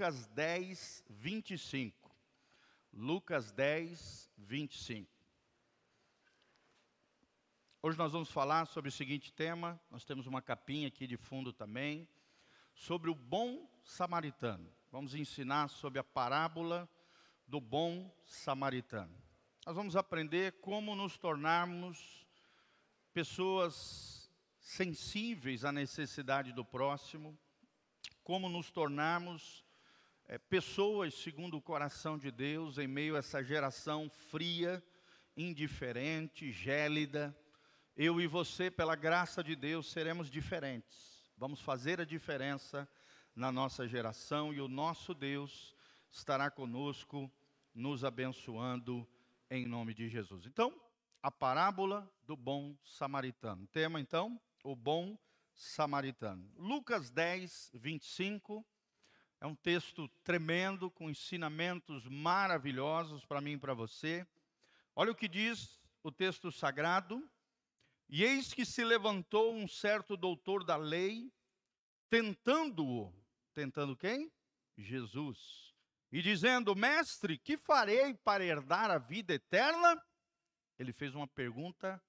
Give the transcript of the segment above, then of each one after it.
Lucas 10, 25. Lucas 10, 25. Hoje nós vamos falar sobre o seguinte tema, nós temos uma capinha aqui de fundo também, sobre o bom samaritano. Vamos ensinar sobre a parábola do bom samaritano. Nós vamos aprender como nos tornarmos pessoas sensíveis à necessidade do próximo, como nos tornarmos é, pessoas segundo o coração de Deus em meio a essa geração fria, indiferente, gélida. Eu e você, pela graça de Deus, seremos diferentes. Vamos fazer a diferença na nossa geração e o nosso Deus estará conosco, nos abençoando em nome de Jesus. Então, a parábola do bom samaritano. Tema então, o bom samaritano. Lucas 10, 25 é um texto tremendo, com ensinamentos maravilhosos para mim e para você. Olha o que diz o texto sagrado. E eis que se levantou um certo doutor da lei, tentando-o. Tentando quem? Jesus. E dizendo: Mestre, que farei para herdar a vida eterna? Ele fez uma pergunta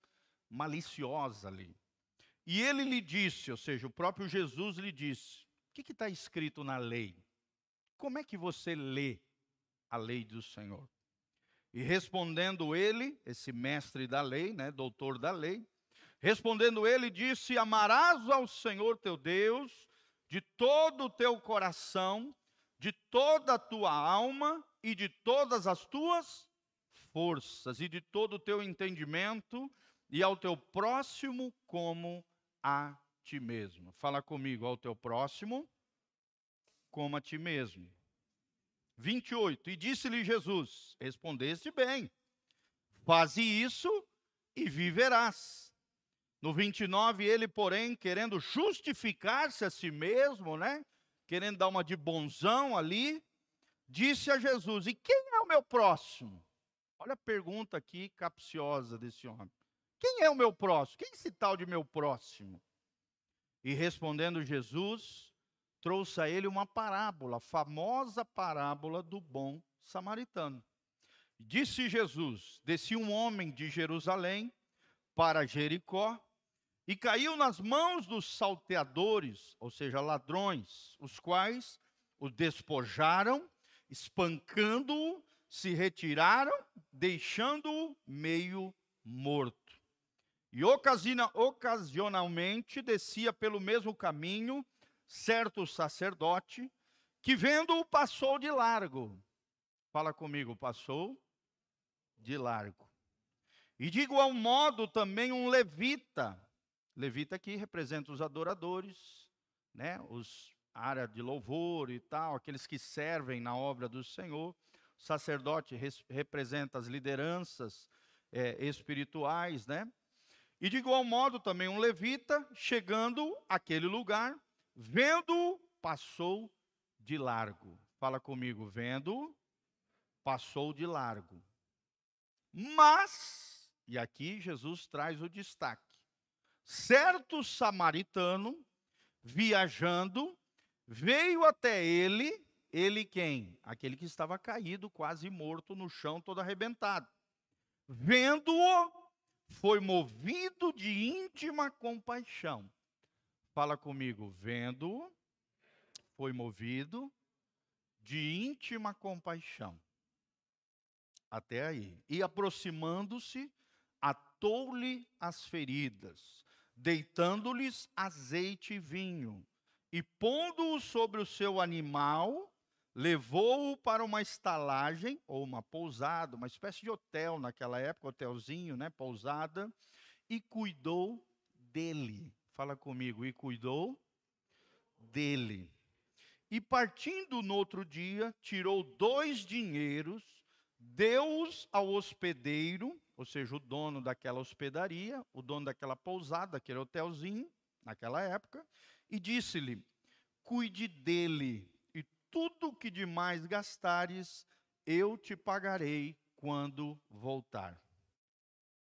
maliciosa ali. E ele lhe disse, ou seja, o próprio Jesus lhe disse: o que está escrito na lei? Como é que você lê a lei do Senhor? E respondendo ele, esse mestre da lei, né, doutor da lei, respondendo ele, disse: Amarás ao Senhor teu Deus de todo o teu coração, de toda a tua alma e de todas as tuas forças e de todo o teu entendimento, e ao teu próximo como a ti mesmo. Fala comigo, ao teu próximo, como a ti mesmo. 28. E disse-lhe Jesus: Respondeste bem, faze isso e viverás. No 29, ele, porém, querendo justificar-se a si mesmo, né? Querendo dar uma de bonzão ali, disse a Jesus: E quem é o meu próximo? Olha a pergunta aqui capciosa desse homem. Quem é o meu próximo? Quem é esse tal de meu próximo? E respondendo Jesus, trouxe a ele uma parábola, a famosa parábola do bom samaritano. Disse Jesus: Descia um homem de Jerusalém para Jericó e caiu nas mãos dos salteadores, ou seja, ladrões, os quais o despojaram, espancando-o, se retiraram, deixando-o meio morto. E ocasionalmente descia pelo mesmo caminho certo sacerdote, que vendo-o passou de largo. Fala comigo, passou de largo. E de igual modo também um levita. Levita aqui representa os adoradores, né? Os área de louvor e tal, aqueles que servem na obra do Senhor. O sacerdote representa as lideranças é, espirituais, né? E de igual modo também um levita, chegando àquele lugar, vendo, passou de largo. Fala comigo, vendo, passou de largo. Mas, e aqui Jesus traz o destaque: certo samaritano, viajando, veio até ele, ele quem? Aquele que estava caído, quase morto no chão, todo arrebentado. Vendo-o, foi movido de íntima compaixão. Fala comigo, vendo, foi movido de íntima compaixão. Até aí. E aproximando-se, atou-lhe as feridas, deitando-lhes azeite e vinho, e pondo-o sobre o seu animal, levou-o para uma estalagem, ou uma pousada, uma espécie de hotel naquela época, hotelzinho, né, pousada, e cuidou dele. Fala comigo, e cuidou dele. E partindo no outro dia, tirou dois dinheiros, deu-os ao hospedeiro, ou seja, o dono daquela hospedaria, o dono daquela pousada, daquele hotelzinho, naquela época, e disse-lhe: Cuide dele tudo que demais gastares, eu te pagarei quando voltar.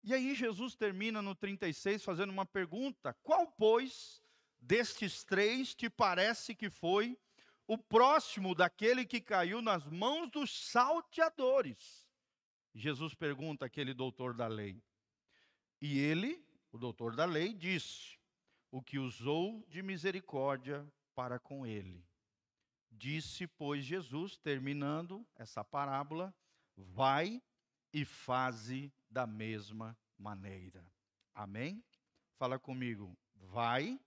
E aí Jesus termina no 36 fazendo uma pergunta: qual, pois, destes três te parece que foi o próximo daquele que caiu nas mãos dos salteadores. Jesus pergunta àquele doutor da lei. E ele, o doutor da lei, disse: O que usou de misericórdia para com ele. Disse, pois, Jesus, terminando essa parábola: Vai e faze da mesma maneira. Amém? Fala comigo. Vai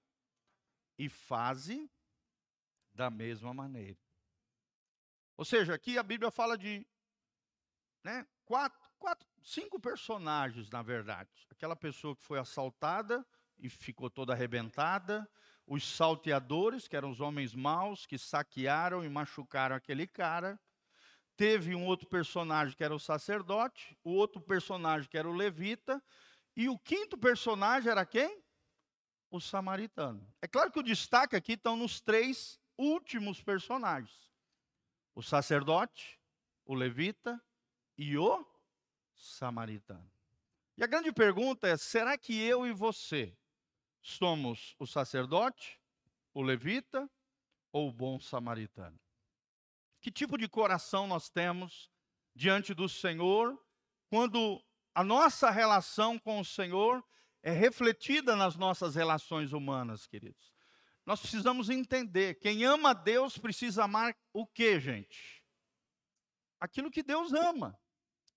e faze da mesma maneira. Ou seja, aqui a Bíblia fala de né, quatro, quatro, cinco personagens, na verdade. Aquela pessoa que foi assaltada e ficou toda arrebentada, os salteadores, que eram os homens maus, que saquearam e machucaram aquele cara. Teve um outro personagem que era o sacerdote, o outro personagem que era o levita, e o quinto personagem era quem? O samaritano. É claro que o destaque aqui estão nos três últimos personagens: o sacerdote, o levita e o samaritano. E a grande pergunta é: será que eu e você somos o sacerdote, o levita ou o bom samaritano? Que tipo de coração nós temos diante do Senhor quando a nossa relação com o Senhor é refletida nas nossas relações humanas, queridos? Nós precisamos entender, quem ama Deus precisa amar o que, gente? Aquilo que Deus ama.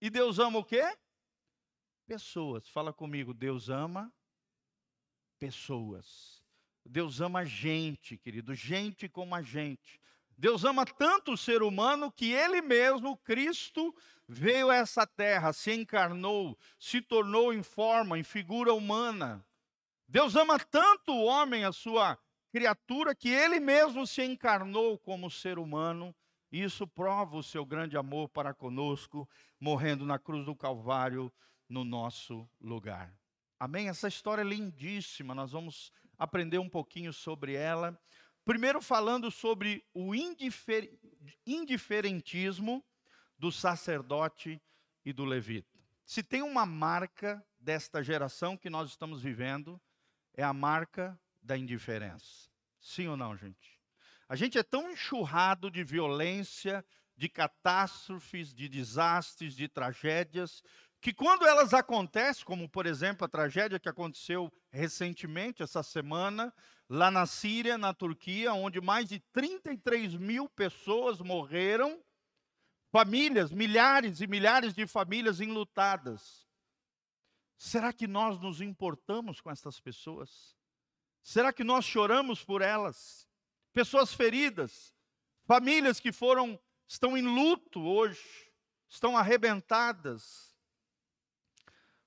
E Deus ama o quê? Pessoas. Fala comigo, Deus ama pessoas. Deus ama gente, querido, gente como a gente. Deus ama tanto o ser humano que ele mesmo, Cristo, veio a essa terra, se encarnou, se tornou em forma, em figura humana. Deus ama tanto o homem, a sua criatura que ele mesmo se encarnou como ser humano, e isso prova o seu grande amor para conosco, morrendo na cruz do Calvário no nosso lugar. Amém? Essa história é lindíssima, nós vamos aprender um pouquinho sobre ela. Primeiro, falando sobre o indifer... indiferentismo do sacerdote e do levita. Se tem uma marca desta geração que nós estamos vivendo, é a marca da indiferença. Sim ou não, gente? A gente é tão enxurrado de violência, de catástrofes, de desastres, de tragédias, que quando elas acontecem, como por exemplo a tragédia que aconteceu recentemente, essa semana, lá na Síria, na Turquia, onde mais de 33 mil pessoas morreram, famílias, milhares e milhares de famílias enlutadas. Será que nós nos importamos com essas pessoas? Será que nós choramos por elas? Pessoas feridas, famílias que foram estão em luto hoje, estão arrebentadas.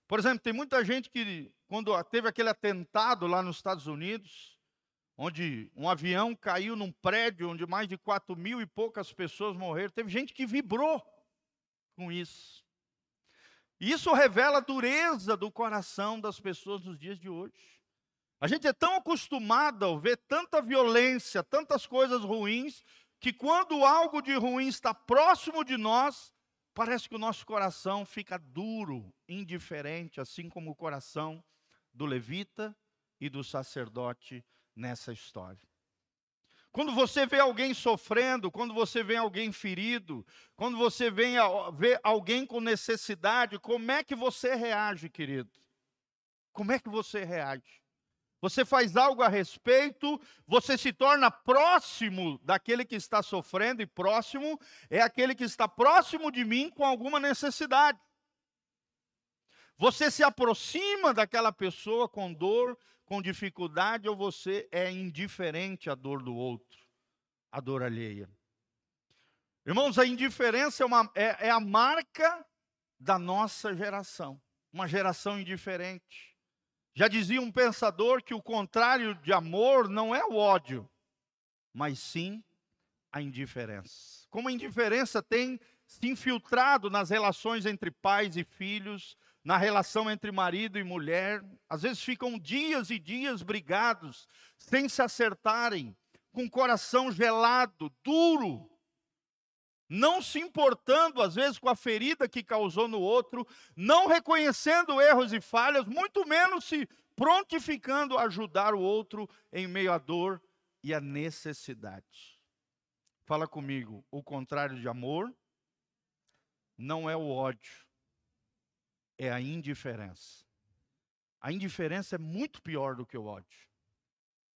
Por exemplo, tem muita gente que quando teve aquele atentado lá nos Estados Unidos, onde um avião caiu num prédio onde mais de quatro mil e poucas pessoas morreram, teve gente que vibrou com isso. Isso revela a dureza do coração das pessoas nos dias de hoje. A gente é tão acostumado a ver tanta violência, tantas coisas ruins, que quando algo de ruim está próximo de nós, parece que o nosso coração fica duro, indiferente, assim como o coração do levita e do sacerdote nessa história. Quando você vê alguém sofrendo, quando você vê alguém ferido, quando você vê, vê alguém com necessidade, como é que você reage, querido? Como é que você reage? você faz algo a respeito, você se torna próximo daquele que está sofrendo, e próximo é aquele que está próximo de mim com alguma necessidade. Você se aproxima daquela pessoa com dor, com dificuldade, ou você é indiferente à dor do outro, à dor alheia. Irmãos, a indiferença é, uma, é, é a marca da nossa geração, uma geração indiferente. Já dizia um pensador que o contrário de amor não é o ódio, mas sim a indiferença. Como a indiferença tem se infiltrado nas relações entre pais e filhos, na relação entre marido e mulher, às vezes ficam dias e dias brigados, sem se acertarem, com o coração gelado, duro, não se importando às vezes com a ferida que causou no outro, não reconhecendo erros e falhas, muito menos se prontificando a ajudar o outro em meio à dor e à necessidade. Fala comigo, o contrário de amor não é o ódio, é a indiferença. A indiferença é muito pior do que o ódio.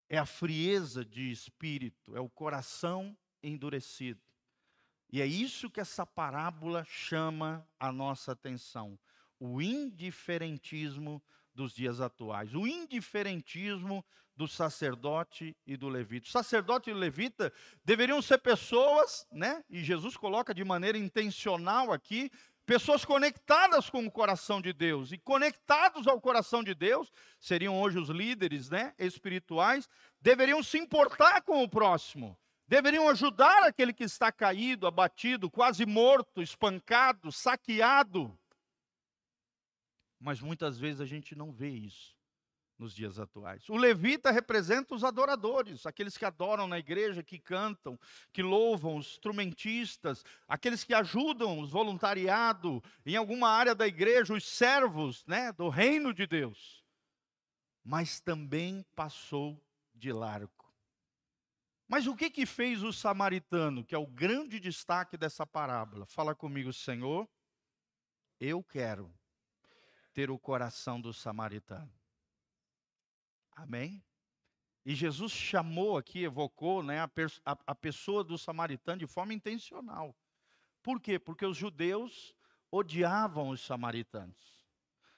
É a frieza de espírito, é o coração endurecido. E é isso que essa parábola chama a nossa atenção: o indiferentismo dos dias atuais, o indiferentismo do sacerdote e do levita. O sacerdote e o levita deveriam ser pessoas, né? E Jesus coloca de maneira intencional aqui, pessoas conectadas com o coração de Deus e conectados ao coração de Deus, seriam hoje os líderes, né, espirituais, deveriam se importar com o próximo. Deveriam ajudar aquele que está caído, abatido, quase morto, espancado, saqueado. Mas muitas vezes a gente não vê isso nos dias atuais. O levita representa os adoradores, aqueles que adoram na igreja, que cantam, que louvam, os instrumentistas, aqueles que ajudam os voluntariado em alguma área da igreja, os servos, né, do reino de Deus. Mas também passou de largo. Mas o que que fez o samaritano, que é o grande destaque dessa parábola? Fala comigo, Senhor, eu quero ter o coração do samaritano. Amém? E Jesus chamou aqui, evocou né, a, a, a pessoa do samaritano de forma intencional. Por quê? Porque os judeus odiavam os samaritanos.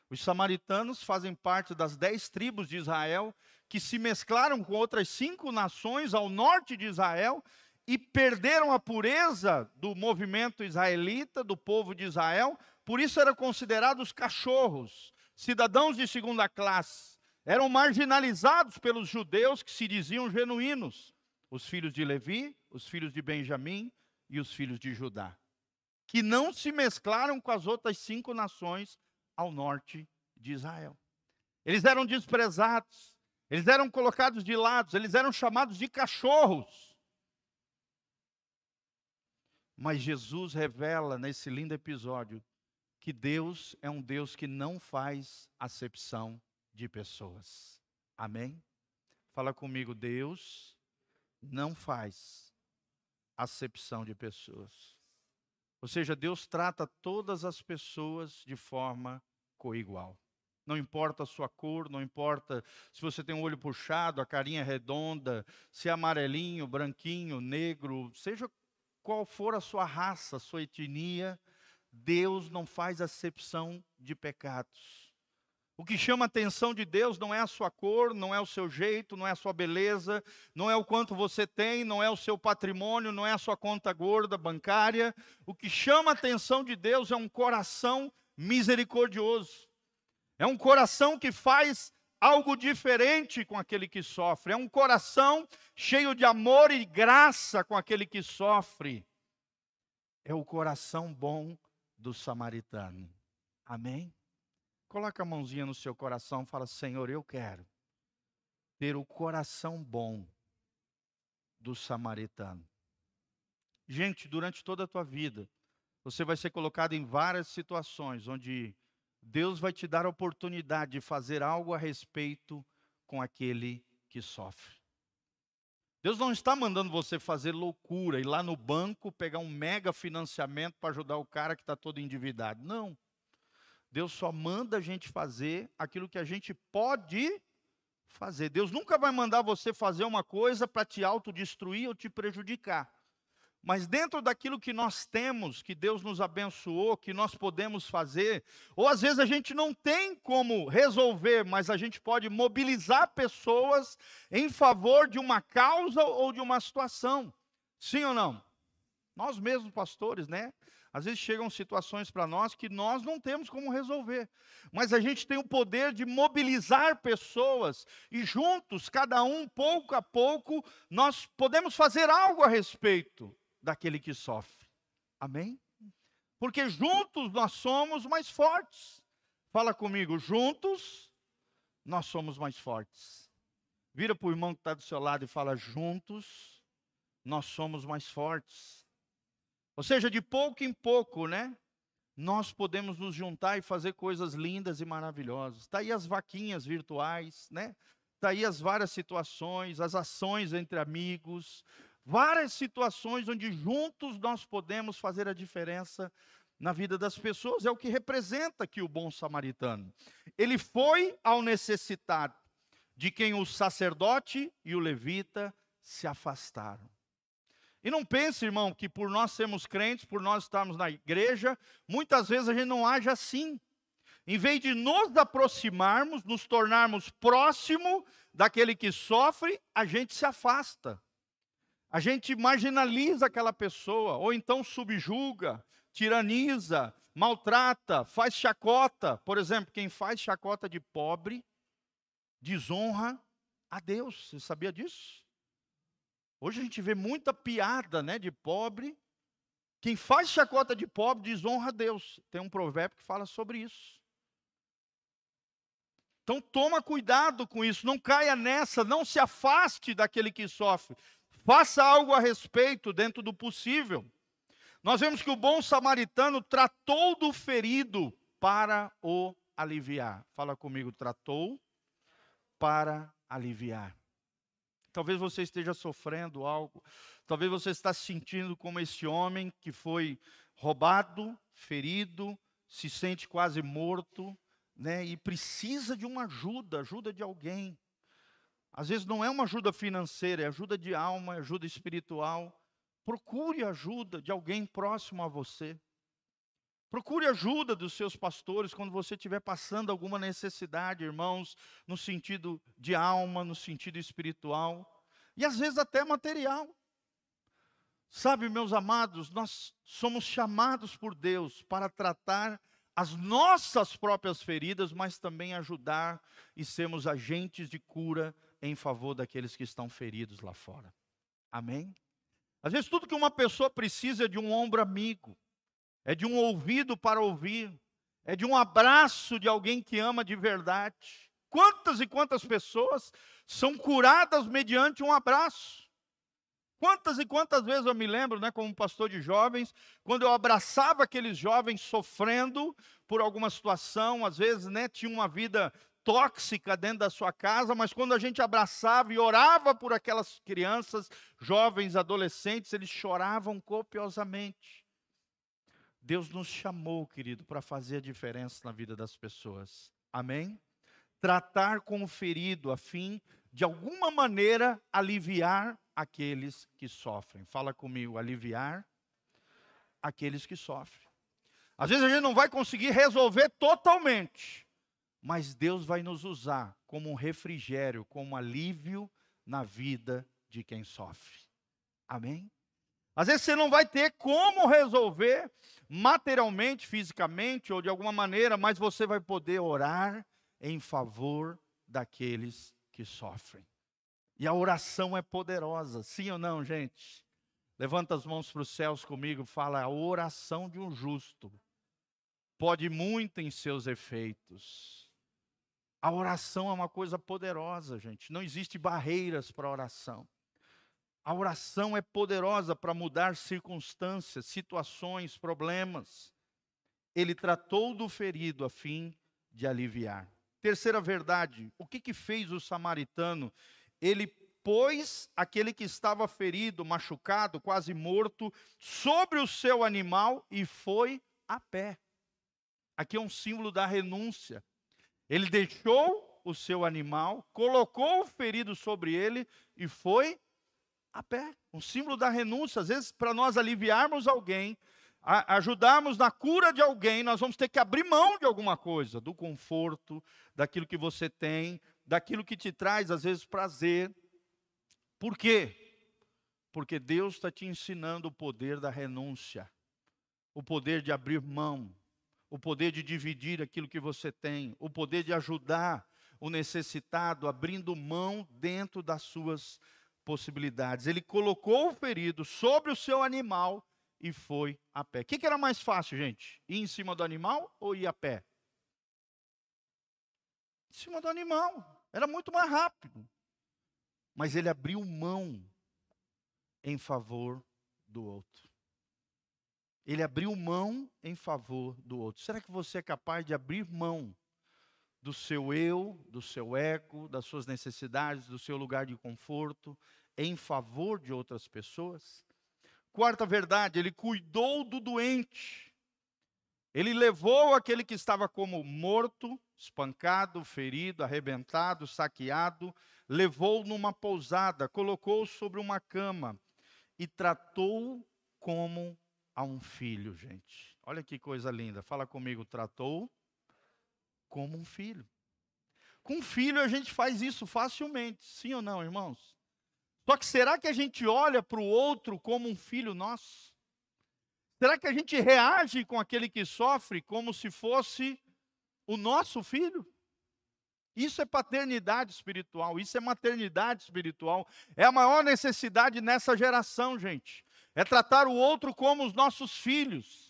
Os samaritanos fazem parte das dez tribos de Israel que se mesclaram com outras cinco nações ao norte de Israel e perderam a pureza do movimento israelita, do povo de Israel, por isso eram considerados cachorros, cidadãos de segunda classe. Eram marginalizados pelos judeus que se diziam genuínos, os filhos de Levi, os filhos de Benjamim e os filhos de Judá, que não se mesclaram com as outras cinco nações ao norte de Israel. Eles eram desprezados, eles eram colocados de lado, eles eram chamados de cachorros. Mas Jesus revela nesse lindo episódio que Deus é um Deus que não faz acepção de pessoas. Amém? Fala comigo, Deus não faz acepção de pessoas. Ou seja, Deus trata todas as pessoas de forma coigual. Não importa a sua cor, não importa se você tem um olho puxado, a carinha redonda, se é amarelinho, branquinho, negro, seja qual for a sua raça, a sua etnia, Deus não faz acepção de pecados. O que chama a atenção de Deus não é a sua cor, não é o seu jeito, não é a sua beleza, não é o quanto você tem, não é o seu patrimônio, não é a sua conta gorda bancária. O que chama a atenção de Deus é um coração misericordioso. É um coração que faz algo diferente com aquele que sofre. É um coração cheio de amor e graça com aquele que sofre. É o coração bom do samaritano. Amém? Coloca a mãozinha no seu coração e fala: Senhor, eu quero ter o coração bom do samaritano. Gente, durante toda a tua vida, você vai ser colocado em várias situações onde Deus vai te dar a oportunidade de fazer algo a respeito com aquele que sofre. Deus não está mandando você fazer loucura, ir lá no banco pegar um mega financiamento para ajudar o cara que está todo endividado. Não. Deus só manda a gente fazer aquilo que a gente pode fazer. Deus nunca vai mandar você fazer uma coisa para te autodestruir ou te prejudicar. Mas dentro daquilo que nós temos, que Deus nos abençoou, que nós podemos fazer, ou às vezes a gente não tem como resolver, mas a gente pode mobilizar pessoas em favor de uma causa ou de uma situação. Sim ou não? Nós mesmos, pastores, né? Às vezes chegam situações para nós que nós não temos como resolver, mas a gente tem o poder de mobilizar pessoas e juntos, cada um, pouco a pouco, nós podemos fazer algo a respeito daquele que sofre. Amém? Porque juntos nós somos mais fortes. Fala comigo, juntos nós somos mais fortes. Vira para o irmão que está do seu lado e fala: juntos nós somos mais fortes. Ou seja, de pouco em pouco, né? Nós podemos nos juntar e fazer coisas lindas e maravilhosas. Está aí as vaquinhas virtuais, né? Está aí as várias situações, as ações entre amigos, várias situações onde juntos nós podemos fazer a diferença na vida das pessoas. É o que representa aqui o bom samaritano. Ele foi ao necessitado, de quem o sacerdote e o levita se afastaram. E não pense, irmão, que por nós sermos crentes, por nós estarmos na igreja, muitas vezes a gente não age assim. Em vez de nos aproximarmos, nos tornarmos próximo daquele que sofre, a gente se afasta. A gente marginaliza aquela pessoa, ou então subjuga, tiraniza, maltrata, faz chacota. Por exemplo, quem faz chacota de pobre desonra a Deus. Você sabia disso? Hoje a gente vê muita piada, né, de pobre. Quem faz chacota de pobre desonra a Deus. Tem um provérbio que fala sobre isso. Então toma cuidado com isso, não caia nessa, não se afaste daquele que sofre. Faça algo a respeito dentro do possível. Nós vemos que o bom samaritano tratou do ferido para o aliviar. Fala comigo, tratou para aliviar. Talvez você esteja sofrendo algo, talvez você está se sentindo como esse homem que foi roubado, ferido, se sente quase morto, né, e precisa de uma ajuda, ajuda de alguém. Às vezes não é uma ajuda financeira, é ajuda de alma, é ajuda espiritual. Procure ajuda de alguém próximo a você. Procure ajuda dos seus pastores quando você estiver passando alguma necessidade, irmãos, no sentido de alma, no sentido espiritual e às vezes até material. Sabe, meus amados, nós somos chamados por Deus para tratar as nossas próprias feridas, mas também ajudar e sermos agentes de cura em favor daqueles que estão feridos lá fora. Amém? Às vezes, tudo que uma pessoa precisa é de um ombro amigo, é de um ouvido para ouvir, é de um abraço de alguém que ama de verdade. Quantas e quantas pessoas são curadas mediante um abraço? Quantas e quantas vezes eu me lembro, né, como pastor de jovens, quando eu abraçava aqueles jovens sofrendo por alguma situação, às vezes, né, tinha uma vida tóxica dentro da sua casa, mas quando a gente abraçava e orava por aquelas crianças, jovens, adolescentes, eles choravam copiosamente. Deus nos chamou, querido, para fazer a diferença na vida das pessoas. Amém? Tratar com o ferido a fim de alguma maneira aliviar aqueles que sofrem. Fala comigo, aliviar aqueles que sofrem. Às vezes a gente não vai conseguir resolver totalmente, mas Deus vai nos usar como um refrigério, como um alívio na vida de quem sofre. Amém? Às vezes você não vai ter como resolver materialmente, fisicamente ou de alguma maneira, mas você vai poder orar em favor daqueles que sofrem. E a oração é poderosa, sim ou não, gente? Levanta as mãos para os céus comigo, fala: a oração de um justo pode muito em seus efeitos. A oração é uma coisa poderosa, gente. Não existe barreiras para a oração. A oração é poderosa para mudar circunstâncias, situações, problemas. Ele tratou do ferido a fim de aliviar. Terceira verdade, o que, que fez o samaritano? Ele pôs aquele que estava ferido, machucado, quase morto, sobre o seu animal e foi a pé. Aqui é um símbolo da renúncia. Ele deixou o seu animal, colocou o ferido sobre ele e foi a pé. Um símbolo da renúncia. Às vezes, para nós aliviarmos alguém, ajudarmos na cura de alguém, nós vamos ter que abrir mão de alguma coisa, do conforto, daquilo que você tem, daquilo que te traz, às vezes, prazer. Por quê? Porque Deus está te ensinando o poder da renúncia, o poder de abrir mão, o poder de dividir aquilo que você tem, o poder de ajudar o necessitado, abrindo mão dentro das suas possibilidades. Ele colocou o ferido sobre o seu animal e foi a pé. O que, que era mais fácil, gente? Ir em cima do animal ou ir a pé? Em cima do animal. Era muito mais rápido. Mas ele abriu mão em favor do outro. Ele abriu mão em favor do outro. Será que você é capaz de abrir mão do seu eu, do seu ego, das suas necessidades, do seu lugar de conforto, em favor de outras pessoas. Quarta verdade, ele cuidou do doente. Ele levou aquele que estava como morto, espancado, ferido, arrebentado, saqueado, levou numa pousada, colocou sobre uma cama e tratou como a um filho, gente. Olha que coisa linda. Fala comigo, tratou como um filho. Com filho a gente faz isso facilmente, sim ou não, irmãos? Só que será que a gente olha para o outro como um filho nosso? Será que a gente reage com aquele que sofre como se fosse o nosso filho? Isso é paternidade espiritual, isso é maternidade espiritual. É a maior necessidade nessa geração, gente. É tratar o outro como os nossos filhos.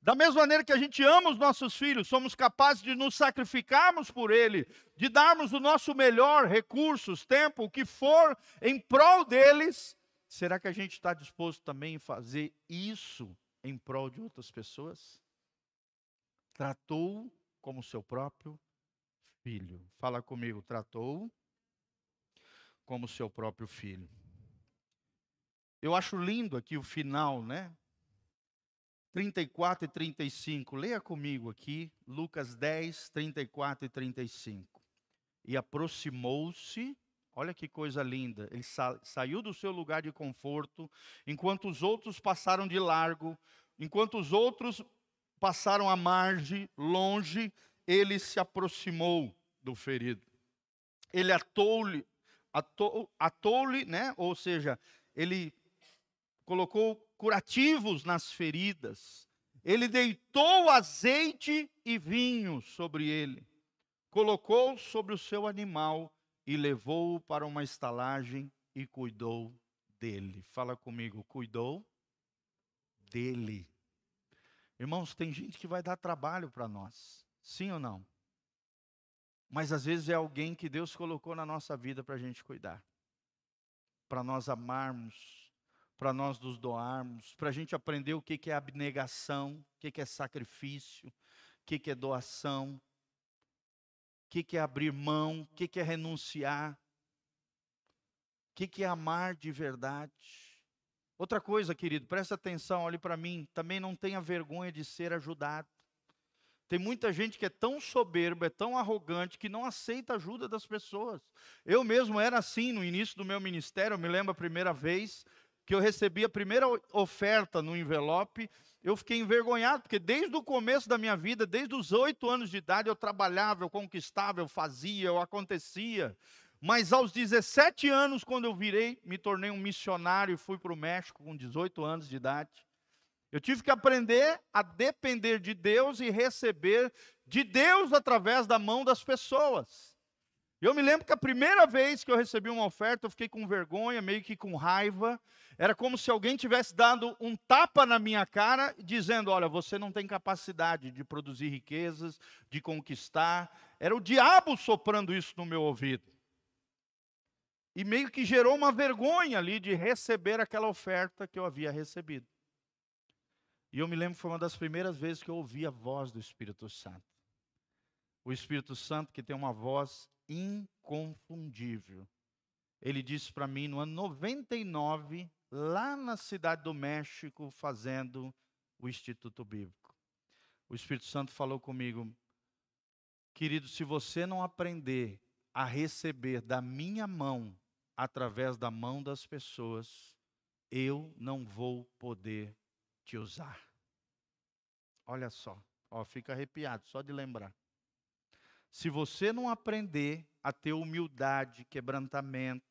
Da mesma maneira que a gente ama os nossos filhos, somos capazes de nos sacrificarmos por ele, de darmos o nosso melhor, recursos, tempo, o que for, em prol deles. Será que a gente está disposto também a fazer isso em prol de outras pessoas? Tratou como seu próprio filho. Fala comigo, tratou como seu próprio filho. Eu acho lindo aqui o final, né? 34 e 35. Leia comigo aqui, Lucas 10, 34 e 35. E aproximou-se, olha que coisa linda, ele sa saiu do seu lugar de conforto, enquanto os outros passaram de largo, enquanto os outros passaram à margem, longe, ele se aproximou do ferido. Ele atou-lhe, atou, atou-lhe, né? Ou seja, ele colocou curativos nas feridas. Ele deitou azeite e vinho sobre ele. Colocou sobre o seu animal e levou-o para uma estalagem e cuidou dele. Fala comigo, cuidou dele. Irmãos, tem gente que vai dar trabalho para nós. Sim ou não? Mas às vezes é alguém que Deus colocou na nossa vida para a gente cuidar, para nós amarmos, para nós nos doarmos, para a gente aprender o que é abnegação, o que é sacrifício, o que é doação, o que é abrir mão, o que é renunciar, o que é amar de verdade. Outra coisa, querido, presta atenção, olhe para mim, também não tenha vergonha de ser ajudado. Tem muita gente que é tão soberba, é tão arrogante, que não aceita a ajuda das pessoas. Eu mesmo era assim no início do meu ministério. Eu me lembro a primeira vez que eu recebi a primeira oferta no envelope. Eu fiquei envergonhado, porque desde o começo da minha vida, desde os oito anos de idade, eu trabalhava, eu conquistava, eu fazia, eu acontecia. Mas aos 17 anos, quando eu virei, me tornei um missionário e fui para o México com 18 anos de idade. Eu tive que aprender a depender de Deus e receber de Deus através da mão das pessoas. Eu me lembro que a primeira vez que eu recebi uma oferta, eu fiquei com vergonha, meio que com raiva. Era como se alguém tivesse dado um tapa na minha cara, dizendo: Olha, você não tem capacidade de produzir riquezas, de conquistar. Era o diabo soprando isso no meu ouvido. E meio que gerou uma vergonha ali de receber aquela oferta que eu havia recebido. E eu me lembro que foi uma das primeiras vezes que eu ouvi a voz do Espírito Santo. O Espírito Santo que tem uma voz inconfundível. Ele disse para mim no ano 99, lá na cidade do México, fazendo o Instituto Bíblico. O Espírito Santo falou comigo, querido, se você não aprender a receber da minha mão, através da mão das pessoas, eu não vou poder te usar. Olha só, ó, fica arrepiado só de lembrar. Se você não aprender a ter humildade, quebrantamento,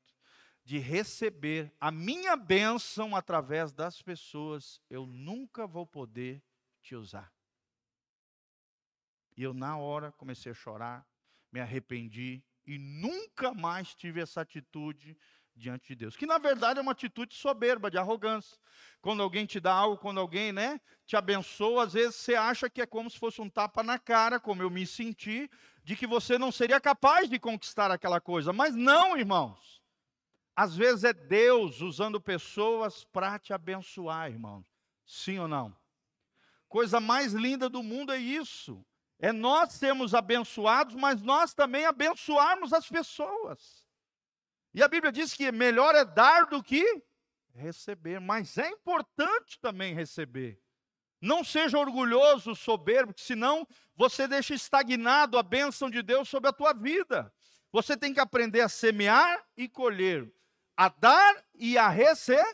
de receber a minha bênção através das pessoas, eu nunca vou poder te usar. E eu, na hora, comecei a chorar, me arrependi e nunca mais tive essa atitude diante de Deus. Que na verdade é uma atitude soberba, de arrogância. Quando alguém te dá algo, quando alguém né, te abençoa, às vezes você acha que é como se fosse um tapa na cara, como eu me senti, de que você não seria capaz de conquistar aquela coisa. Mas não, irmãos. Às vezes é Deus usando pessoas para te abençoar, irmãos. Sim ou não? Coisa mais linda do mundo é isso. É nós sermos abençoados, mas nós também abençoarmos as pessoas. E a Bíblia diz que melhor é dar do que receber, mas é importante também receber. Não seja orgulhoso, soberbo, porque senão você deixa estagnado a bênção de Deus sobre a tua vida. Você tem que aprender a semear e colher, a dar e a receber.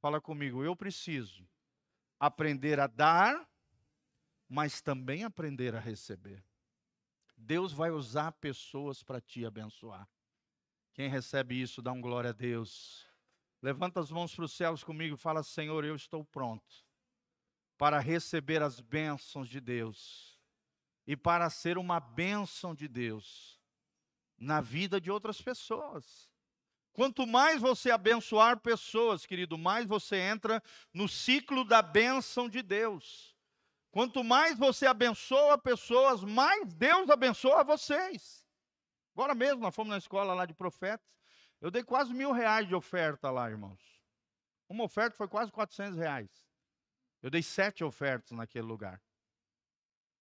Fala comigo, eu preciso aprender a dar, mas também aprender a receber. Deus vai usar pessoas para te abençoar. Quem recebe isso, dá um glória a Deus. Levanta as mãos para os céus comigo e fala: Senhor, eu estou pronto para receber as bênçãos de Deus e para ser uma bênção de Deus na vida de outras pessoas. Quanto mais você abençoar pessoas, querido, mais você entra no ciclo da bênção de Deus. Quanto mais você abençoa pessoas, mais Deus abençoa vocês. Agora mesmo, nós fomos na escola lá de profetas, eu dei quase mil reais de oferta lá, irmãos. Uma oferta foi quase 400 reais. Eu dei sete ofertas naquele lugar.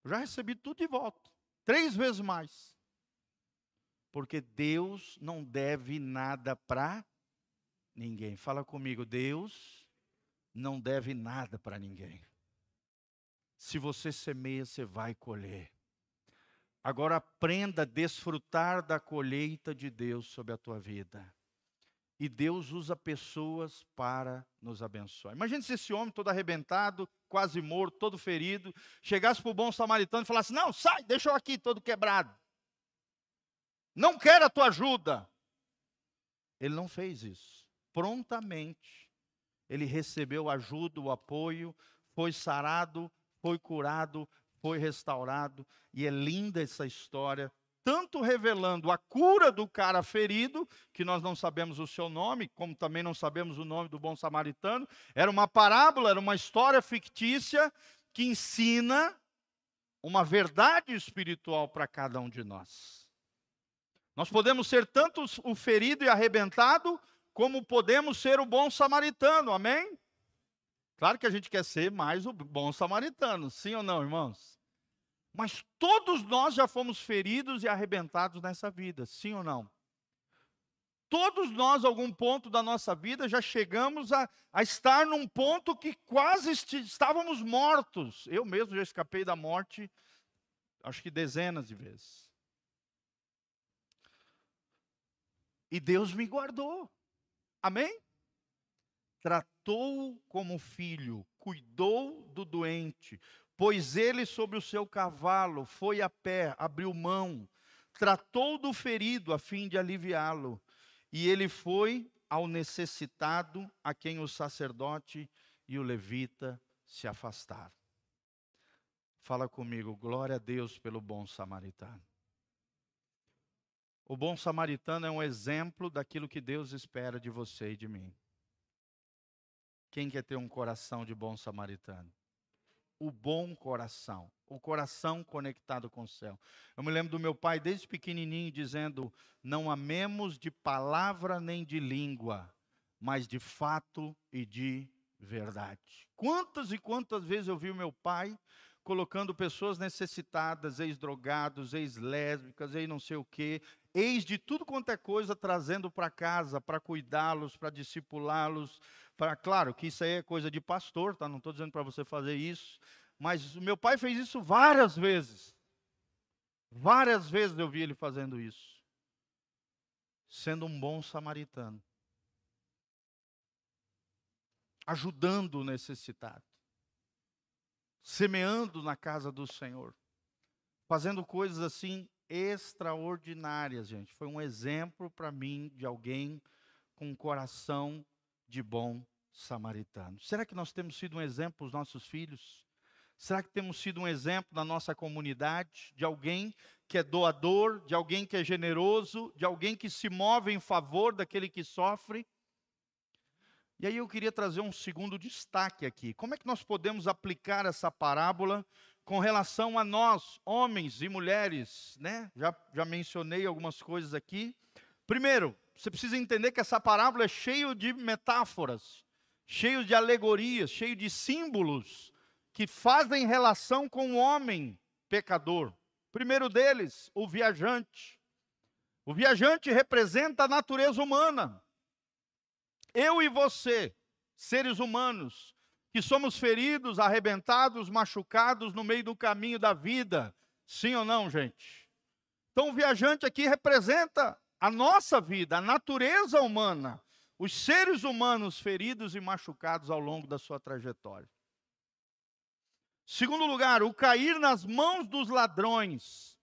Eu já recebi tudo de volta. Três vezes mais. Porque Deus não deve nada para ninguém. Fala comigo, Deus não deve nada para ninguém. Se você semeia, você vai colher. Agora aprenda a desfrutar da colheita de Deus sobre a tua vida. E Deus usa pessoas para nos abençoar. Imagine se esse homem todo arrebentado, quase morto, todo ferido, chegasse para o bom samaritano e falasse: Não, sai, deixa eu aqui todo quebrado. Não quero a tua ajuda. Ele não fez isso. Prontamente, ele recebeu ajuda, o apoio, foi sarado, foi curado, foi restaurado. E é linda essa história, tanto revelando a cura do cara ferido, que nós não sabemos o seu nome, como também não sabemos o nome do bom samaritano. Era uma parábola, era uma história fictícia que ensina uma verdade espiritual para cada um de nós. Nós podemos ser tanto o ferido e arrebentado, como podemos ser o bom samaritano, amém? Claro que a gente quer ser mais o bom samaritano, sim ou não, irmãos? Mas todos nós já fomos feridos e arrebentados nessa vida, sim ou não? Todos nós, algum ponto da nossa vida, já chegamos a, a estar num ponto que quase estávamos mortos. Eu mesmo já escapei da morte, acho que dezenas de vezes. E Deus me guardou. Amém? Tratou-o como filho, cuidou do doente, pôs ele sobre o seu cavalo, foi a pé, abriu mão, tratou do ferido a fim de aliviá-lo. E ele foi ao necessitado, a quem o sacerdote e o levita se afastaram. Fala comigo, glória a Deus pelo bom samaritano. O bom samaritano é um exemplo daquilo que Deus espera de você e de mim. Quem quer ter um coração de bom samaritano? O bom coração, o coração conectado com o céu. Eu me lembro do meu pai desde pequenininho dizendo: "Não amemos de palavra nem de língua, mas de fato e de verdade". Quantas e quantas vezes eu vi o meu pai colocando pessoas necessitadas, ex-drogados, ex-lésbicas, ex não sei o quê, ex de tudo quanto é coisa, trazendo para casa, para cuidá-los, para discipulá-los, para claro que isso aí é coisa de pastor, tá? Não estou dizendo para você fazer isso, mas meu pai fez isso várias vezes. Várias vezes eu vi ele fazendo isso. Sendo um bom samaritano. Ajudando o necessitado. Semeando na casa do Senhor. Fazendo coisas assim extraordinárias, gente. Foi um exemplo para mim de alguém com um coração de bom samaritano. Será que nós temos sido um exemplo para os nossos filhos? Será que temos sido um exemplo na nossa comunidade de alguém que é doador, de alguém que é generoso, de alguém que se move em favor daquele que sofre? E aí eu queria trazer um segundo destaque aqui. Como é que nós podemos aplicar essa parábola com relação a nós, homens e mulheres, né? Já, já mencionei algumas coisas aqui. Primeiro, você precisa entender que essa parábola é cheia de metáforas, cheio de alegorias, cheio de símbolos que fazem relação com o homem pecador. Primeiro deles, o viajante. O viajante representa a natureza humana. Eu e você, seres humanos, que somos feridos, arrebentados, machucados no meio do caminho da vida. Sim ou não, gente? Então, o viajante aqui representa a nossa vida, a natureza humana, os seres humanos feridos e machucados ao longo da sua trajetória. Segundo lugar, o cair nas mãos dos ladrões.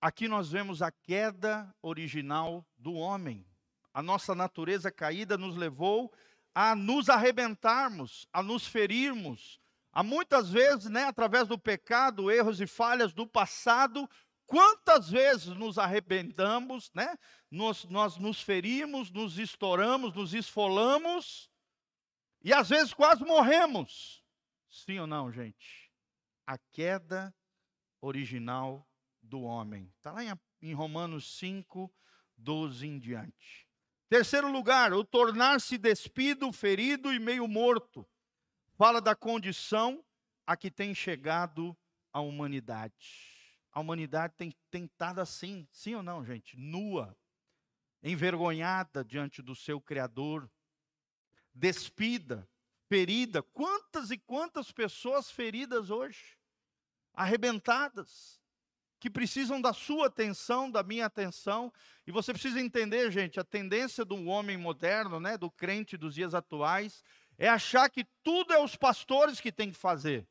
Aqui nós vemos a queda original do homem. A nossa natureza caída nos levou a nos arrebentarmos, a nos ferirmos, a muitas vezes, né, através do pecado, erros e falhas do passado, quantas vezes nos arrebentamos, né? Nós, nós nos ferimos, nos estouramos, nos esfolamos e às vezes quase morremos. Sim ou não, gente? A queda original do homem. Está lá em, em Romanos 5, 12 em diante. Terceiro lugar, o tornar-se despido, ferido e meio morto. Fala da condição a que tem chegado a humanidade. A humanidade tem tentado assim, sim ou não, gente? Nua, envergonhada diante do seu Criador, despida, ferida. Quantas e quantas pessoas feridas hoje, arrebentadas, que precisam da sua atenção, da minha atenção. E você precisa entender, gente, a tendência do homem moderno, né, do crente dos dias atuais, é achar que tudo é os pastores que têm que fazer.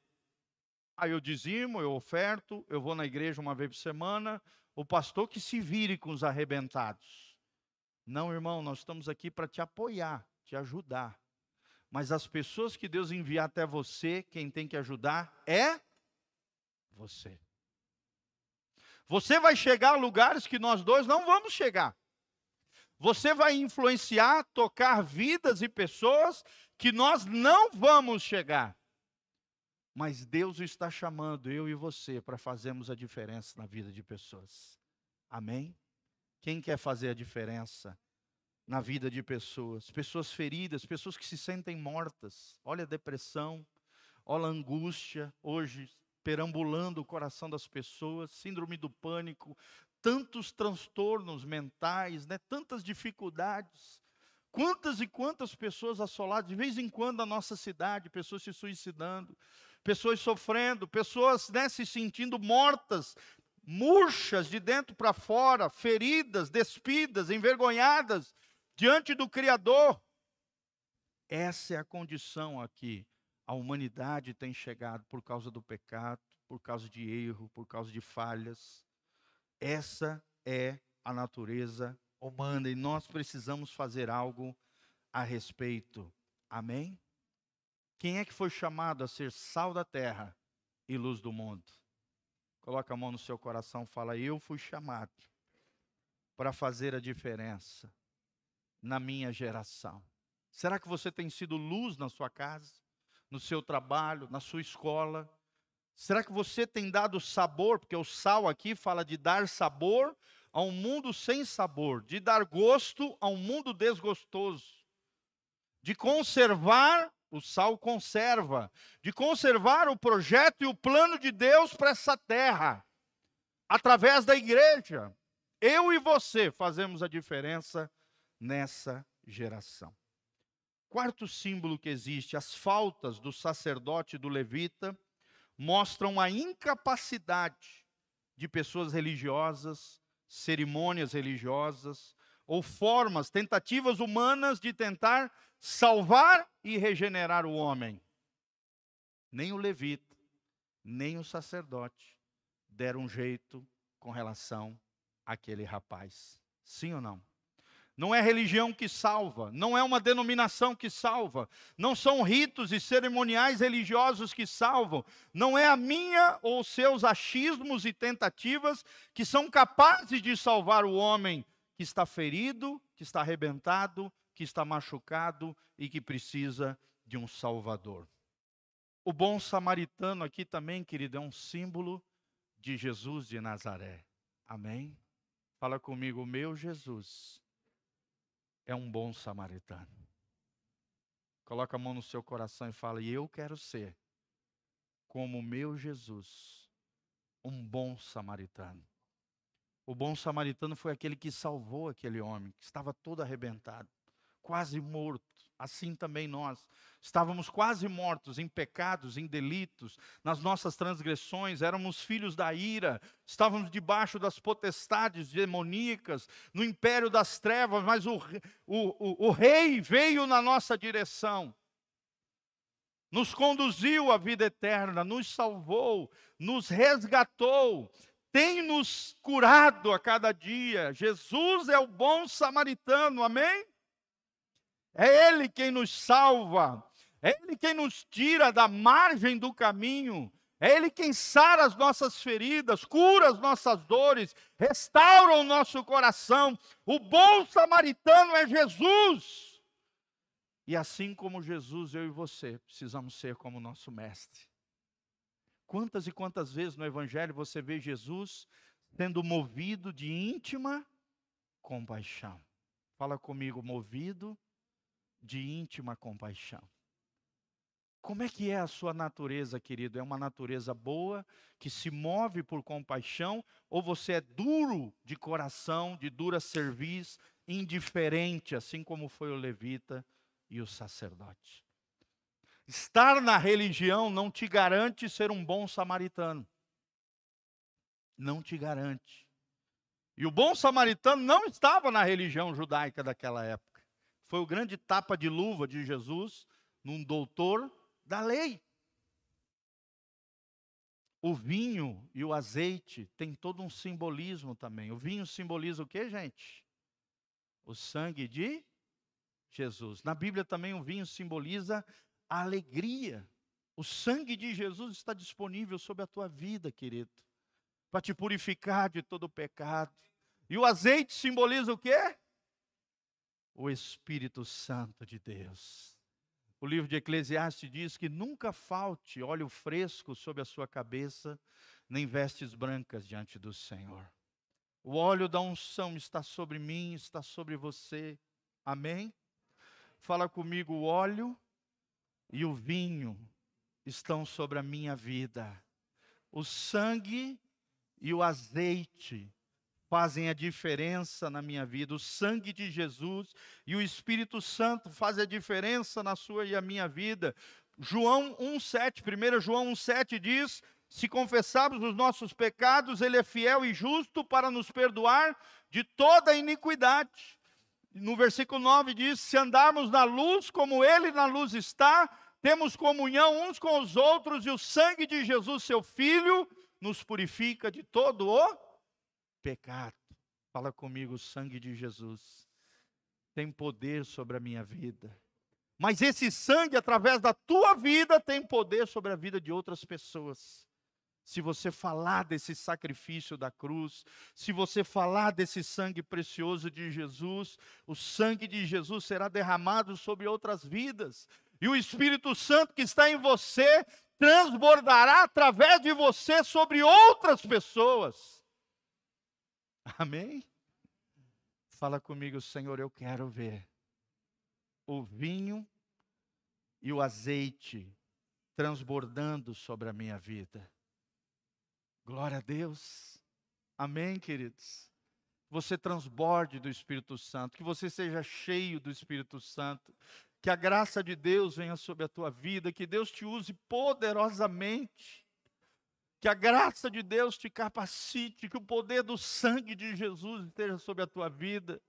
Aí eu dizimo, eu oferto, eu vou na igreja uma vez por semana, o pastor que se vire com os arrebentados. Não, irmão, nós estamos aqui para te apoiar, te ajudar. Mas as pessoas que Deus enviar até você, quem tem que ajudar é você. Você vai chegar a lugares que nós dois não vamos chegar. Você vai influenciar, tocar vidas e pessoas que nós não vamos chegar. Mas Deus está chamando eu e você para fazermos a diferença na vida de pessoas. Amém? Quem quer fazer a diferença na vida de pessoas? Pessoas feridas, pessoas que se sentem mortas. Olha a depressão, olha a angústia hoje perambulando o coração das pessoas, síndrome do pânico, tantos transtornos mentais, né? tantas dificuldades. Quantas e quantas pessoas assoladas, de vez em quando na nossa cidade, pessoas se suicidando, pessoas sofrendo, pessoas né, se sentindo mortas, murchas de dentro para fora, feridas, despidas, envergonhadas diante do Criador. Essa é a condição aqui. A humanidade tem chegado por causa do pecado, por causa de erro, por causa de falhas. Essa é a natureza humana e nós precisamos fazer algo a respeito. Amém? Quem é que foi chamado a ser sal da terra e luz do mundo? Coloca a mão no seu coração, fala: Eu fui chamado para fazer a diferença na minha geração. Será que você tem sido luz na sua casa? No seu trabalho, na sua escola? Será que você tem dado sabor? Porque o sal aqui fala de dar sabor a um mundo sem sabor, de dar gosto a um mundo desgostoso, de conservar, o sal conserva, de conservar o projeto e o plano de Deus para essa terra, através da igreja. Eu e você fazemos a diferença nessa geração. Quarto símbolo que existe, as faltas do sacerdote e do levita mostram a incapacidade de pessoas religiosas, cerimônias religiosas ou formas, tentativas humanas de tentar salvar e regenerar o homem. Nem o levita, nem o sacerdote deram um jeito com relação àquele rapaz. Sim ou não? Não é religião que salva, não é uma denominação que salva, não são ritos e cerimoniais religiosos que salvam, não é a minha ou seus achismos e tentativas que são capazes de salvar o homem que está ferido, que está arrebentado, que está machucado e que precisa de um Salvador. O bom samaritano aqui também, querido, é um símbolo de Jesus de Nazaré. Amém? Fala comigo, meu Jesus é um bom samaritano. Coloca a mão no seu coração e fala: E eu quero ser como meu Jesus, um bom samaritano. O bom samaritano foi aquele que salvou aquele homem, que estava todo arrebentado, quase morto. Assim também nós. Estávamos quase mortos em pecados, em delitos, nas nossas transgressões, éramos filhos da ira, estávamos debaixo das potestades demoníacas, no império das trevas, mas o, o, o, o rei veio na nossa direção nos conduziu à vida eterna, nos salvou, nos resgatou, tem nos curado a cada dia. Jesus é o bom samaritano, amém? É Ele quem nos salva, é Ele quem nos tira da margem do caminho, é Ele quem sara as nossas feridas, cura as nossas dores, restaura o nosso coração. O bom samaritano é Jesus. E assim como Jesus, eu e você precisamos ser como nosso mestre. Quantas e quantas vezes no Evangelho você vê Jesus sendo movido de íntima compaixão? Fala comigo, movido de íntima compaixão. Como é que é a sua natureza, querido? É uma natureza boa, que se move por compaixão, ou você é duro de coração, de dura serviço, indiferente, assim como foi o levita e o sacerdote. Estar na religião não te garante ser um bom samaritano. Não te garante. E o bom samaritano não estava na religião judaica daquela época. Foi o grande tapa de luva de Jesus num doutor da lei. O vinho e o azeite tem todo um simbolismo também. O vinho simboliza o que, gente? O sangue de Jesus. Na Bíblia também o vinho simboliza a alegria. O sangue de Jesus está disponível sobre a tua vida, querido, para te purificar de todo o pecado. E o azeite simboliza o quê? O Espírito Santo de Deus. O livro de Eclesiastes diz que nunca falte óleo fresco sobre a sua cabeça, nem vestes brancas diante do Senhor. O óleo da unção está sobre mim, está sobre você. Amém? Fala comigo, o óleo e o vinho estão sobre a minha vida. O sangue e o azeite fazem a diferença na minha vida. O sangue de Jesus e o Espírito Santo fazem a diferença na sua e a minha vida. João 1:7, 1 João 1:7 diz: se confessarmos os nossos pecados, ele é fiel e justo para nos perdoar de toda iniquidade no versículo 9 diz: Se andarmos na luz como Ele na luz está, temos comunhão uns com os outros, e o sangue de Jesus, seu Filho, nos purifica de todo o pecado. Fala comigo, o sangue de Jesus tem poder sobre a minha vida. Mas esse sangue, através da tua vida, tem poder sobre a vida de outras pessoas se você falar desse sacrifício da cruz, se você falar desse sangue precioso de Jesus, o sangue de Jesus será derramado sobre outras vidas, e o Espírito Santo que está em você transbordará através de você sobre outras pessoas. Amém? Fala comigo, Senhor, eu quero ver o vinho e o azeite transbordando sobre a minha vida. Glória a Deus. Amém, queridos. Você transborde do Espírito Santo, que você seja cheio do Espírito Santo, que a graça de Deus venha sobre a tua vida, que Deus te use poderosamente, que a graça de Deus te capacite, que o poder do sangue de Jesus esteja sobre a tua vida,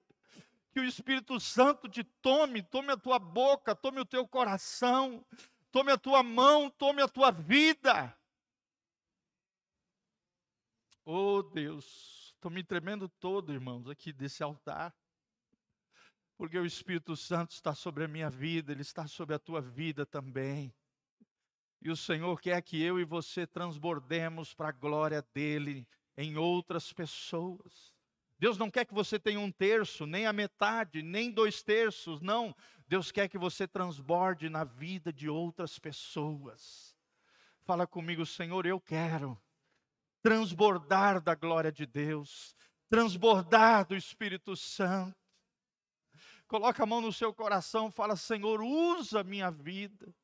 que o Espírito Santo te tome, tome a tua boca, tome o teu coração, tome a tua mão, tome a tua vida Oh Deus, estou me tremendo todo, irmãos, aqui desse altar. Porque o Espírito Santo está sobre a minha vida, ele está sobre a tua vida também. E o Senhor quer que eu e você transbordemos para a glória dele em outras pessoas. Deus não quer que você tenha um terço, nem a metade, nem dois terços, não. Deus quer que você transborde na vida de outras pessoas. Fala comigo, Senhor, eu quero transbordar da glória de Deus, transbordar do Espírito Santo. Coloca a mão no seu coração, fala: Senhor, usa minha vida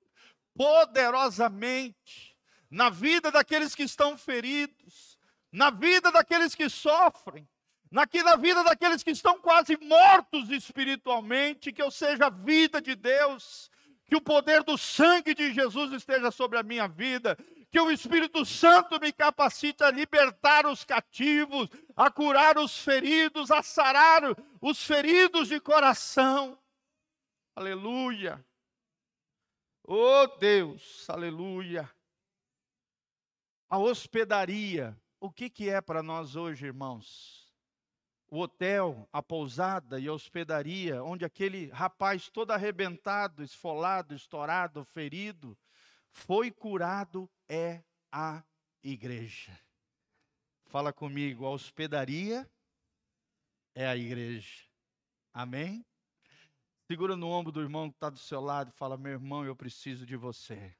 poderosamente na vida daqueles que estão feridos, na vida daqueles que sofrem, na vida daqueles que estão quase mortos espiritualmente, que eu seja a vida de Deus, que o poder do sangue de Jesus esteja sobre a minha vida, que o Espírito Santo me capacite a libertar os cativos, a curar os feridos, a sarar os feridos de coração. Aleluia. Oh Deus, aleluia. A hospedaria, o que, que é para nós hoje, irmãos? O hotel, a pousada e a hospedaria, onde aquele rapaz todo arrebentado, esfolado, estourado, ferido, foi curado, é a igreja. Fala comigo, a hospedaria é a igreja. Amém? Segura no ombro do irmão que está do seu lado e fala: Meu irmão, eu preciso de você.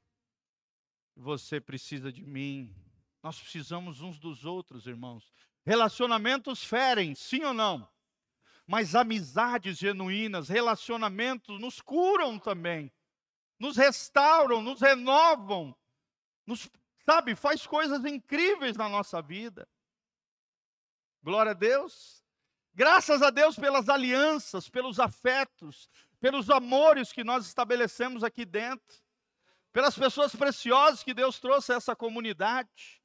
Você precisa de mim. Nós precisamos uns dos outros, irmãos. Relacionamentos ferem, sim ou não? Mas amizades genuínas, relacionamentos nos curam também, nos restauram, nos renovam, nos, sabe, faz coisas incríveis na nossa vida. Glória a Deus. Graças a Deus pelas alianças, pelos afetos, pelos amores que nós estabelecemos aqui dentro, pelas pessoas preciosas que Deus trouxe a essa comunidade.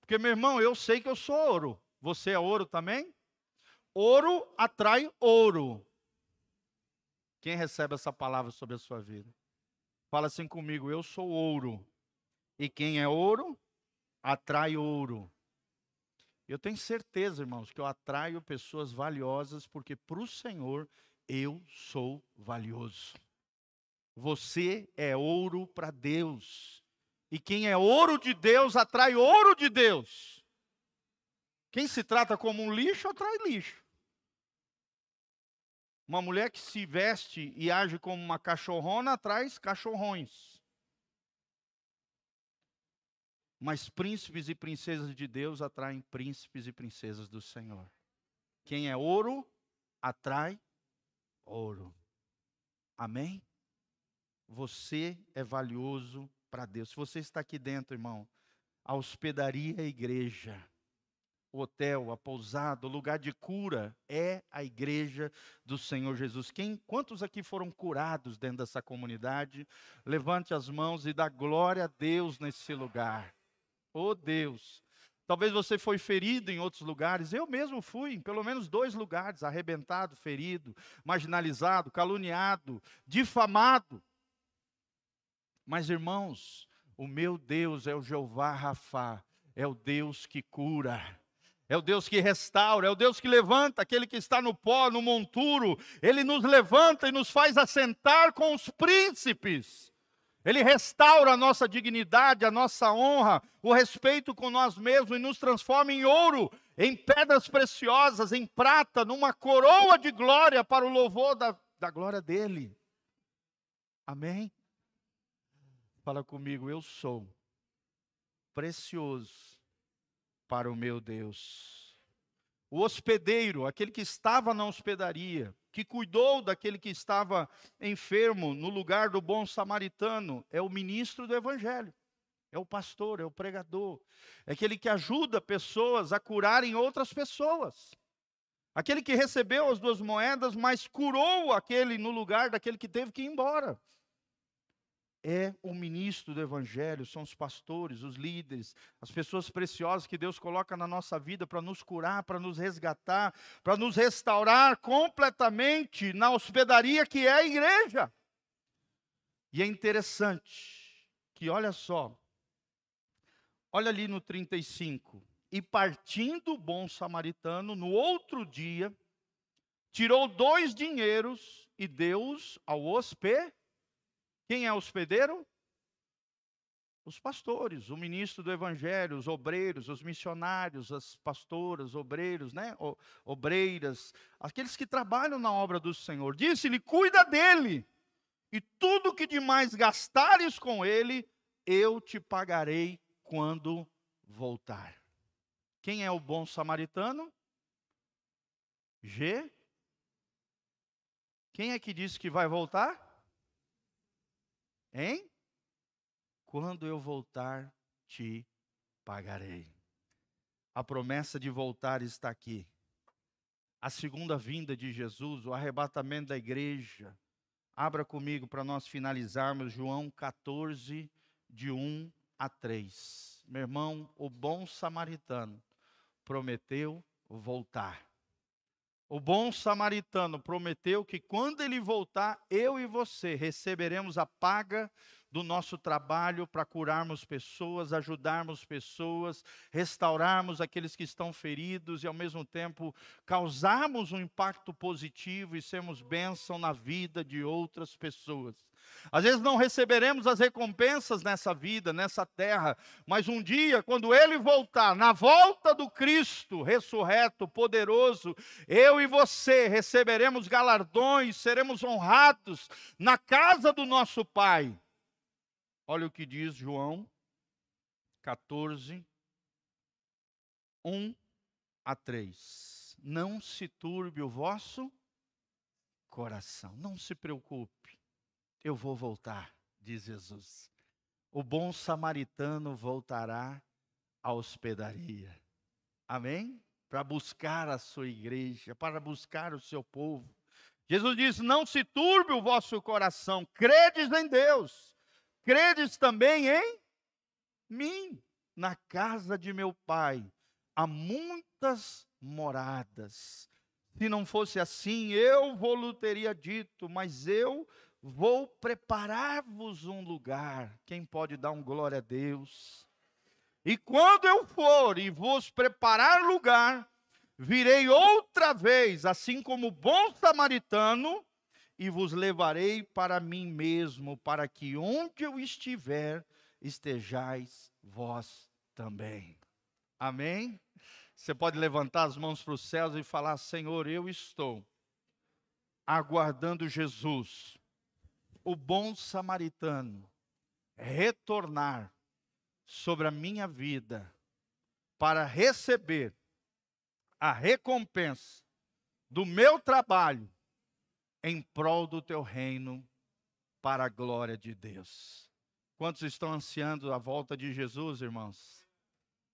Porque, meu irmão, eu sei que eu sou ouro. Você é ouro também? Ouro atrai ouro. Quem recebe essa palavra sobre a sua vida? Fala assim comigo: eu sou ouro. E quem é ouro, atrai ouro. Eu tenho certeza, irmãos, que eu atraio pessoas valiosas, porque para o Senhor eu sou valioso. Você é ouro para Deus. E quem é ouro de Deus atrai ouro de Deus. Quem se trata como um lixo atrai lixo. Uma mulher que se veste e age como uma cachorrona atrai cachorrões. Mas príncipes e princesas de Deus atraem príncipes e princesas do Senhor. Quem é ouro, atrai ouro. Amém? Você é valioso para Deus. Se você está aqui dentro, irmão, a hospedaria é a igreja. O hotel, a pousada, o lugar de cura é a igreja do Senhor Jesus. Quem, quantos aqui foram curados dentro dessa comunidade? Levante as mãos e dá glória a Deus nesse lugar. Oh Deus. Talvez você foi ferido em outros lugares. Eu mesmo fui em pelo menos dois lugares, arrebentado, ferido, marginalizado, caluniado, difamado. Mas irmãos, o meu Deus é o Jeová Rafá, é o Deus que cura. É o Deus que restaura, é o Deus que levanta aquele que está no pó, no monturo. Ele nos levanta e nos faz assentar com os príncipes. Ele restaura a nossa dignidade, a nossa honra, o respeito com nós mesmos e nos transforma em ouro, em pedras preciosas, em prata, numa coroa de glória para o louvor da, da glória dele. Amém? Fala comigo, eu sou precioso para o meu Deus. O hospedeiro, aquele que estava na hospedaria, que cuidou daquele que estava enfermo no lugar do bom samaritano, é o ministro do evangelho. É o pastor, é o pregador, é aquele que ajuda pessoas a curarem outras pessoas. Aquele que recebeu as duas moedas, mas curou aquele no lugar daquele que teve que ir embora é o ministro do Evangelho, são os pastores, os líderes, as pessoas preciosas que Deus coloca na nossa vida para nos curar, para nos resgatar, para nos restaurar completamente na hospedaria que é a igreja. E é interessante que, olha só, olha ali no 35. E partindo o bom samaritano, no outro dia, tirou dois dinheiros e deu-os ao hospedeiro quem é hospedeiro? Os pastores, o ministro do evangelho, os obreiros, os missionários, as pastoras, obreiros, né? obreiras, aqueles que trabalham na obra do Senhor. Disse-lhe: cuida dele, e tudo que demais gastares com ele, eu te pagarei quando voltar. Quem é o bom samaritano? G. Quem é que disse que vai voltar? Hein? Quando eu voltar, te pagarei. A promessa de voltar está aqui. a segunda vinda de Jesus, o arrebatamento da igreja. Abra comigo para nós finalizarmos João 14, de 1 a 3. Meu irmão, o bom samaritano prometeu voltar. O bom samaritano prometeu que quando ele voltar, eu e você receberemos a paga do nosso trabalho para curarmos pessoas, ajudarmos pessoas, restaurarmos aqueles que estão feridos e, ao mesmo tempo, causarmos um impacto positivo e sermos bênção na vida de outras pessoas. Às vezes não receberemos as recompensas nessa vida, nessa terra, mas um dia, quando Ele voltar, na volta do Cristo ressurreto, poderoso, eu e você receberemos galardões, seremos honrados na casa do nosso Pai Olha o que diz João 14, 1 a 3. Não se turbe o vosso coração, não se preocupe, eu vou voltar, diz Jesus. O bom samaritano voltará à hospedaria. Amém? Para buscar a sua igreja, para buscar o seu povo. Jesus diz: Não se turbe o vosso coração, credes em Deus Credes também em mim, na casa de meu pai há muitas moradas. Se não fosse assim, eu vou-lhe teria dito, mas eu vou preparar-vos um lugar. Quem pode dar um glória a Deus? E quando eu for e vos preparar lugar, virei outra vez, assim como bom samaritano, e vos levarei para mim mesmo, para que onde eu estiver, estejais vós também. Amém? Você pode levantar as mãos para os céus e falar: Senhor, eu estou aguardando Jesus, o bom samaritano, retornar sobre a minha vida para receber a recompensa do meu trabalho em prol do teu reino, para a glória de Deus. Quantos estão ansiando a volta de Jesus, irmãos?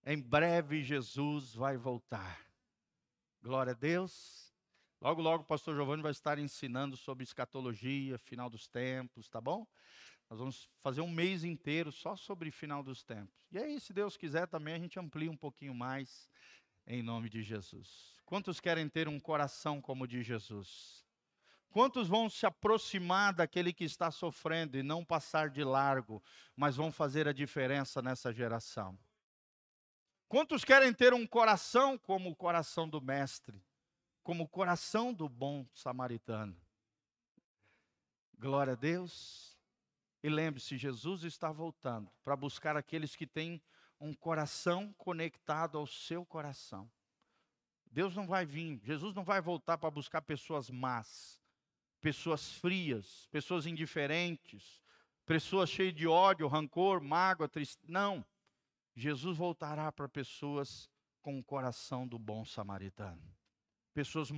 Em breve Jesus vai voltar. Glória a Deus. Logo, logo o pastor Giovanni vai estar ensinando sobre escatologia, final dos tempos, tá bom? Nós vamos fazer um mês inteiro só sobre final dos tempos. E aí, se Deus quiser, também a gente amplia um pouquinho mais em nome de Jesus. Quantos querem ter um coração como o de Jesus? Quantos vão se aproximar daquele que está sofrendo e não passar de largo, mas vão fazer a diferença nessa geração? Quantos querem ter um coração como o coração do Mestre, como o coração do bom samaritano? Glória a Deus. E lembre-se, Jesus está voltando para buscar aqueles que têm um coração conectado ao seu coração. Deus não vai vir, Jesus não vai voltar para buscar pessoas más pessoas frias, pessoas indiferentes, pessoas cheias de ódio, rancor, mágoa, tristeza. Não. Jesus voltará para pessoas com o coração do bom samaritano. Pessoas